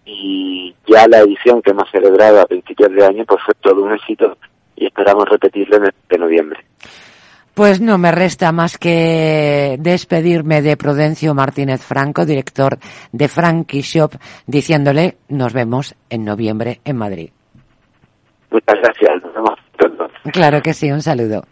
Y ya la edición que hemos celebrado a principios de año pues fue todo un éxito y esperamos repetirlo en el de noviembre. Pues no me resta más que despedirme de Prudencio Martínez Franco, director de Frankie Shop, diciéndole nos vemos en noviembre en Madrid. Muchas gracias, nos vemos pronto. Claro que sí, un saludo.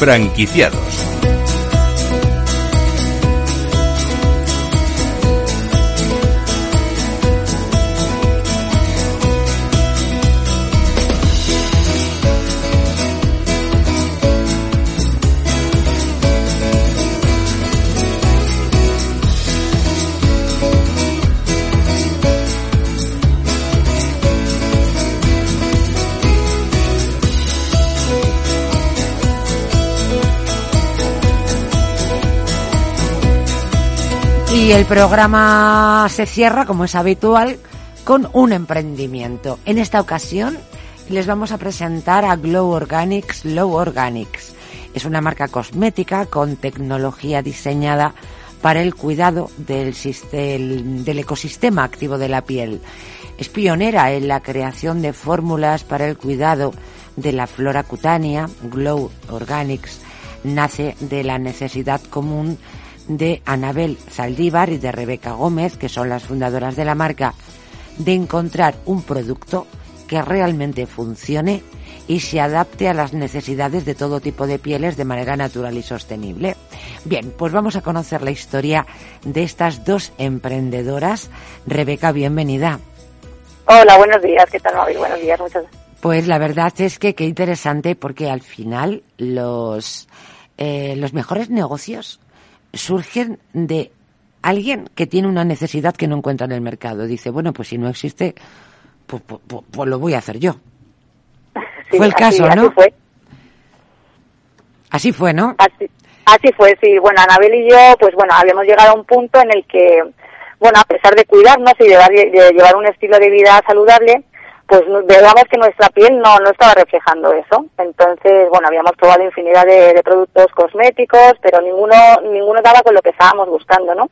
Franquiciados. Y el programa se cierra, como es habitual, con un emprendimiento. En esta ocasión les vamos a presentar a Glow Organics Glow Organics. Es una marca cosmética con tecnología diseñada para el cuidado del, del ecosistema activo de la piel. Es pionera en la creación de fórmulas para el cuidado de la flora cutánea. Glow Organics nace de la necesidad común de Anabel Saldívar y de Rebeca Gómez, que son las fundadoras de la marca, de encontrar un producto que realmente funcione y se adapte a las necesidades de todo tipo de pieles de manera natural y sostenible. Bien, pues vamos a conocer la historia de estas dos emprendedoras. Rebeca, bienvenida. Hola, buenos días. ¿Qué tal, Mabel? Buenos días, muchas Pues la verdad es que qué interesante porque al final los, eh, los mejores negocios surgen de alguien que tiene una necesidad que no encuentra en el mercado. Dice, bueno, pues si no existe, pues, pues, pues, pues lo voy a hacer yo. fue el caso, ¿no? Así fue. Así fue, ¿no? Así, así fue, sí. Bueno, Anabel y yo, pues bueno, habíamos llegado a un punto en el que, bueno, a pesar de cuidarnos y de llevar un estilo de vida saludable, pues veíamos que nuestra piel no, no estaba reflejando eso. Entonces, bueno, habíamos probado infinidad de, productos cosméticos, pero ninguno, ninguno daba con lo que estábamos buscando, ¿no?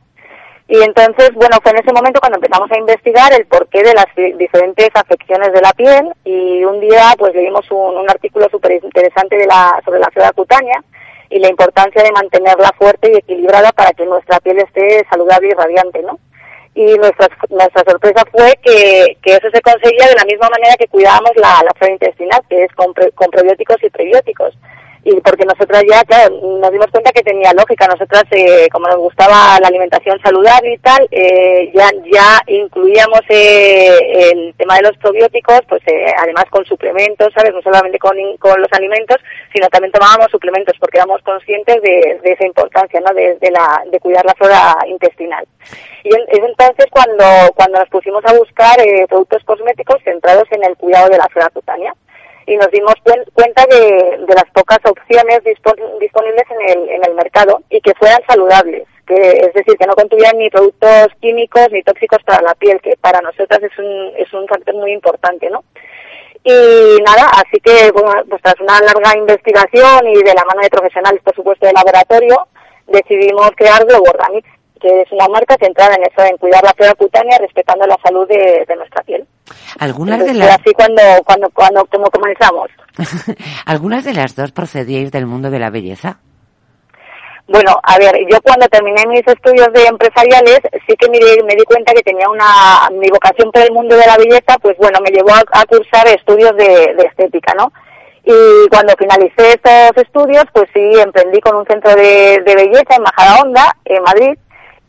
Y entonces, bueno, fue en ese momento cuando empezamos a investigar el porqué de las diferentes afecciones de la piel y un día pues leímos un, un artículo súper interesante de la, sobre la flora cutánea y la importancia de mantenerla fuerte y equilibrada para que nuestra piel esté saludable y radiante, ¿no? Y nuestra, nuestra sorpresa fue que, que eso se conseguía de la misma manera que cuidábamos la, la flora intestinal, que es con, con probióticos y prebióticos y porque nosotras ya, claro, nos dimos cuenta que tenía lógica. Nosotras, eh, como nos gustaba la alimentación saludable y tal, eh, ya, ya incluíamos eh, el tema de los probióticos, pues eh, además con suplementos, ¿sabes? No solamente con, con los alimentos, sino también tomábamos suplementos porque éramos conscientes de, de esa importancia, ¿no? De, de, la, de cuidar la flora intestinal. Y es entonces cuando, cuando nos pusimos a buscar eh, productos cosméticos centrados en el cuidado de la flora cutánea y nos dimos cuenta de, de las pocas opciones disponibles en el, en el mercado y que fueran saludables, que es decir, que no contuvieran ni productos químicos ni tóxicos para la piel, que para nosotras es un, es un factor muy importante, ¿no? Y nada, así que pues tras una larga investigación y de la mano de profesionales, por supuesto, de laboratorio, decidimos crear Globo Organics, que es una marca centrada en eso, en cuidar la flora cutánea, respetando la salud de nuestra piel. Algunas de las... Así cuando, cuando, cuando, como comenzamos. ¿Algunas de las dos procedíais del mundo de la belleza? Bueno, a ver, yo cuando terminé mis estudios de empresariales sí que me, me, di cuenta que tenía una, mi vocación por el mundo de la belleza, pues bueno, me llevó a, cursar estudios de, de, estética, ¿no? Y cuando finalicé estos estudios, pues sí, emprendí con un centro de, de belleza en Majadahonda, en Madrid,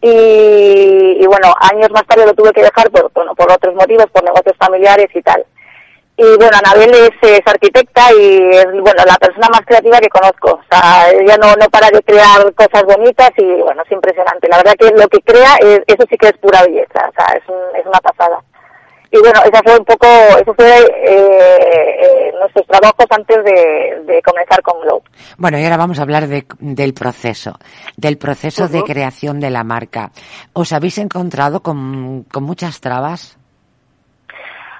y, y, bueno, años más tarde lo tuve que dejar por, bueno, por otros motivos, por negocios familiares y tal. Y bueno, Anabel es, arquitecta y es bueno la persona más creativa que conozco. O sea, ella no, no para de crear cosas bonitas y bueno, es impresionante. La verdad que lo que crea, eso sí que es pura belleza. O sea, es, es una pasada. Y bueno, esa fue un poco, eso fue eh, eh, nuestros trabajos antes de, comenzar con Globe. Bueno, y ahora vamos a hablar de, del proceso, del proceso de creación de la marca. ¿Os habéis encontrado con, con muchas trabas?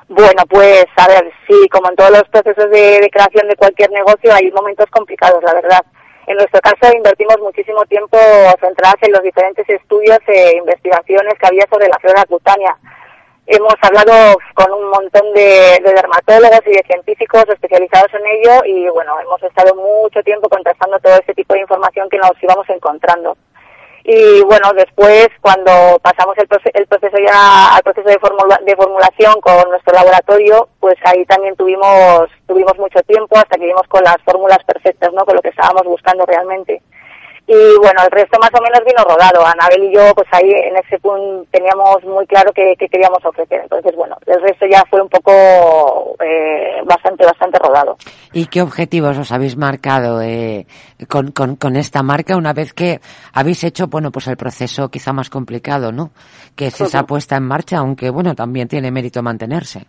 Bueno, pues a ver, sí, como en todos los procesos de, creación de cualquier negocio hay momentos complicados, la verdad. En nuestro caso invertimos muchísimo tiempo centradas en los diferentes estudios e investigaciones que había sobre la flora cutánea Hemos hablado con un montón de, dermatólogos y de científicos especializados en ello y bueno, hemos estado mucho tiempo contrastando todo ese tipo de información que nos íbamos encontrando. Y bueno, después cuando pasamos el, proceso ya al proceso de, de formulación con nuestro laboratorio, pues ahí también tuvimos, tuvimos mucho tiempo hasta que vimos con las fórmulas perfectas, ¿no? Con lo que estábamos buscando realmente y bueno, el resto más o menos vino rodado. Anabel y yo, pues ahí en ese punto teníamos muy claro qué, queríamos ofrecer. Entonces, bueno, el resto ya fue un poco eh, bastante, bastante rodado. ¿Y qué objetivos os habéis marcado eh, con, con, con, esta marca una vez que habéis hecho, bueno, pues el proceso quizá más complicado, ¿no? Que es esa puesta en marcha, aunque, bueno, también tiene mérito mantenerse.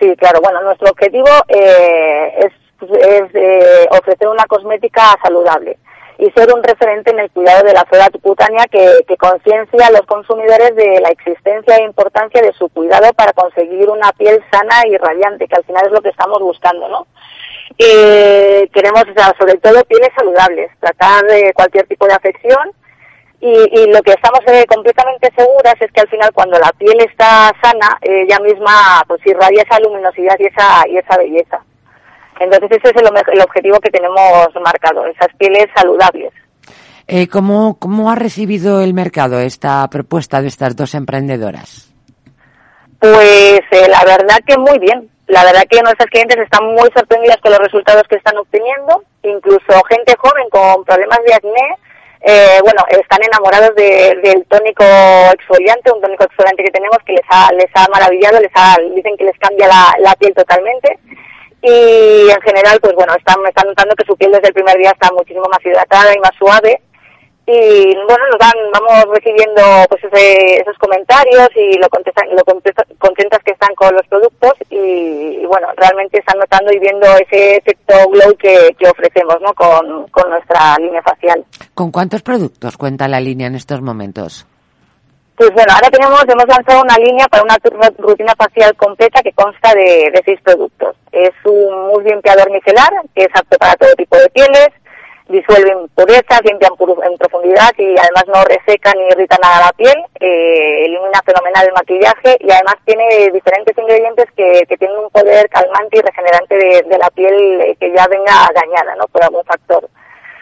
Sí, claro. Bueno, nuestro objetivo eh, es, es eh, ofrecer una cosmética saludable y ser un referente en el cuidado de la flora cutánea que, que conciencia a los consumidores de la existencia e importancia de su cuidado para conseguir una piel sana y radiante, que al final es lo que estamos buscando, ¿no? Eh, queremos, sobre todo, pieles saludables, tratar de cualquier tipo de afección y, y lo que estamos eh, completamente seguras es que al final cuando la piel está sana, ella misma pues irradia esa luminosidad y esa, y esa belleza. Entonces ese es el, objetivo que tenemos marcado, esas pieles saludables. Eh, ¿cómo, ¿Cómo ha recibido el mercado esta propuesta de estas dos emprendedoras? Pues eh, la verdad que muy bien. La verdad que nuestros clientes están muy sorprendidas con los resultados que están obteniendo. Incluso gente joven con problemas de acné, eh, bueno, están enamorados del tónico exfoliante, un tónico exfoliante que tenemos que les ha, les ha maravillado, les ha, dicen que les cambia la, la piel totalmente y en general pues bueno están, están notando que su piel desde el primer día está muchísimo más hidratada y más suave. Y bueno nos dan vamos recibiendo pues esos comentarios y lo contestan lo contentas que están con los productos y, bueno realmente están notando y viendo ese efecto glow que, que ofrecemos no con, con nuestra línea facial. Con cuántos productos cuenta la línea en estos momentos pues bueno, ahora tenemos, hemos lanzado una línea para una rutina facial completa que consta de, seis productos. Es un mousse limpiador micelar, que es apto para todo tipo de pieles, disuelve impurezas, limpia en, profundidad y además no reseca ni irrita nada la piel, eh, elimina fenomenal el maquillaje y además tiene diferentes ingredientes que, tienen un poder calmante y regenerante de, la piel eh, que ya venga dañada, ¿no? Por algún factor.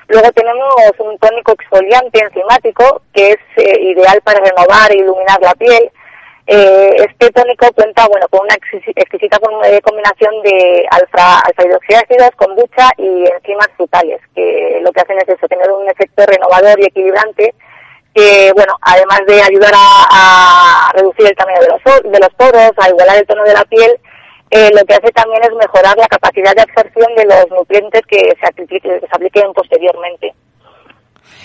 Luego tenemos un tónico exfoliante enzimático que es eh, ideal para renovar e iluminar la piel. Eh, este tónico cuenta bueno con una exquisita eh, combinación de alfa, alfa hidroxiácidos, kombucha y enzimas frutales, que lo que hacen es eso, tener un efecto renovador y equilibrante que, bueno, además de ayudar a, a reducir el tamaño de los, de los poros, a igualar el tono de la piel, eh, lo que hace también es mejorar la capacidad de absorción de los nutrientes que se, apliquen, que se apliquen posteriormente.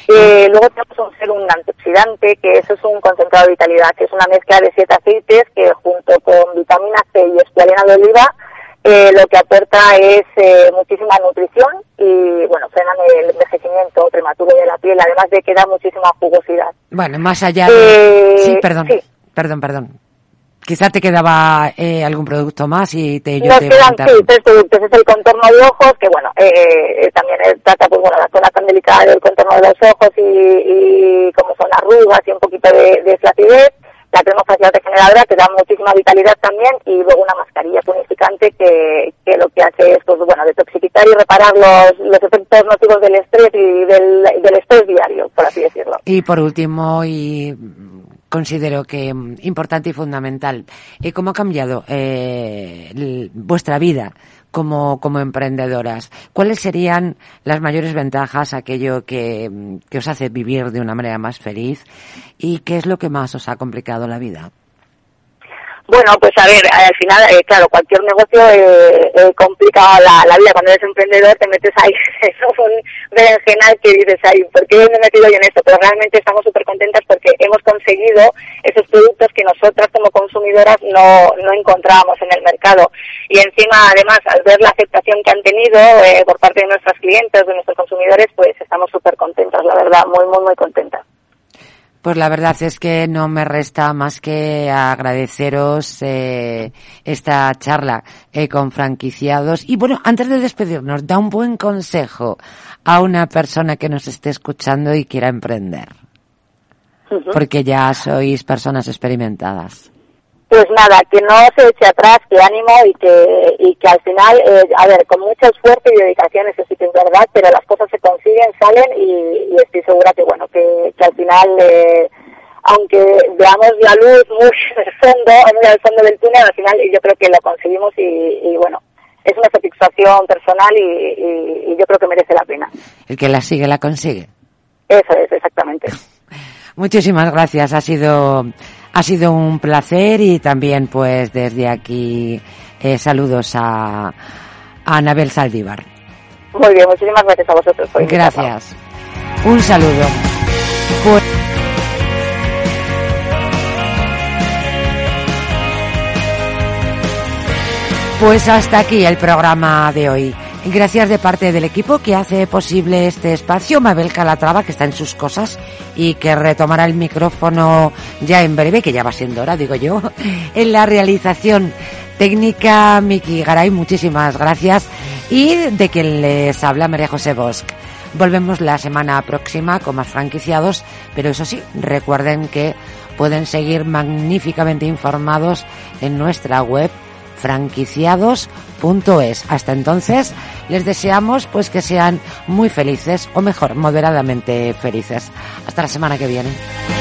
Eh, luego tenemos un ser un antioxidante, que eso es un concentrado de vitalidad, que es una mezcla de siete aceites que junto con vitamina C y escualena de oliva eh, lo que aporta es eh, muchísima nutrición y bueno frenan el envejecimiento prematuro de la piel, además de que da muchísima jugosidad. Bueno, más allá de... sí, perdón. Perdón, perdón. Quizá te quedaba eh, algún producto más y te yo Nos quedan sí, tres productos. Es el contorno de ojos, que bueno, eh, también trata pues bueno la zona tan delicada del contorno de los ojos y, y como son arrugas y un poquito de, de flacidez. La crema facial regeneradora que da muchísima vitalidad también y luego una mascarilla tonificante que, que lo que hace es pues bueno detoxificar y reparar los, los efectos nocivos del estrés y del, del estrés diario, por así decirlo. Y por último, y considero que mm, importante y fundamental. ¿Cómo ha cambiado eh, vuestra vida como, como emprendedoras? ¿Cuáles serían las mayores ventajas, aquello que, mm, que os hace vivir de una manera más feliz? ¿Y qué es lo que más os ha complicado la vida? Bueno, pues a ver, al final, eh, claro, cualquier negocio eh, eh, complica la, vida. Cuando eres emprendedor te metes ahí en un berenjenal que dices, ahí, ¿por qué me he metido yo en esto? Pero realmente estamos súper contentas porque hemos conseguido esos productos que nosotras como consumidoras no, no encontrábamos en el mercado. Y encima, además, al ver la aceptación que han tenido eh, por parte de nuestros clientes, de nuestros consumidores, pues estamos súper contentas, la verdad, muy, muy, muy contentas. Pues la verdad es que no me resta más que agradeceros eh, esta charla eh, con franquiciados. Y bueno, antes de despedirnos, da un buen consejo a una persona que nos esté escuchando y quiera emprender. Porque ya sois personas experimentadas pues nada, que no se eche atrás, que ánimo y que, y que al final, eh, a ver, con mucho esfuerzo y dedicación, eso sí que es verdad, pero las cosas se consiguen, salen y, estoy segura que, bueno, que, que al final, eh, aunque veamos la luz muy el fondo, muy al fondo del túnel, al final yo creo que lo conseguimos y, y bueno, es una satisfacción personal y, y yo creo que merece la pena. El que la sigue, la consigue. Eso es, exactamente. Muchísimas gracias, ha sido ha sido un placer y también pues desde aquí eh, saludos a, a, Anabel Saldívar. Muy bien, muchísimas gracias a vosotros. gracias. Un saludo. Pues... pues hasta aquí el programa de hoy. Gracias de parte del equipo que hace posible este espacio, Mabel Calatrava, que está en sus cosas y que retomará el micrófono ya en breve, que ya va siendo hora, digo yo, en la realización técnica Miki Garay, muchísimas gracias. Y de quien les habla María José Bosch. Volvemos la semana próxima con más franquiciados, pero eso sí, recuerden que pueden seguir magníficamente informados en nuestra web franquiciados.es. Hasta entonces, les deseamos pues que sean muy felices o mejor, moderadamente felices. Hasta la semana que viene.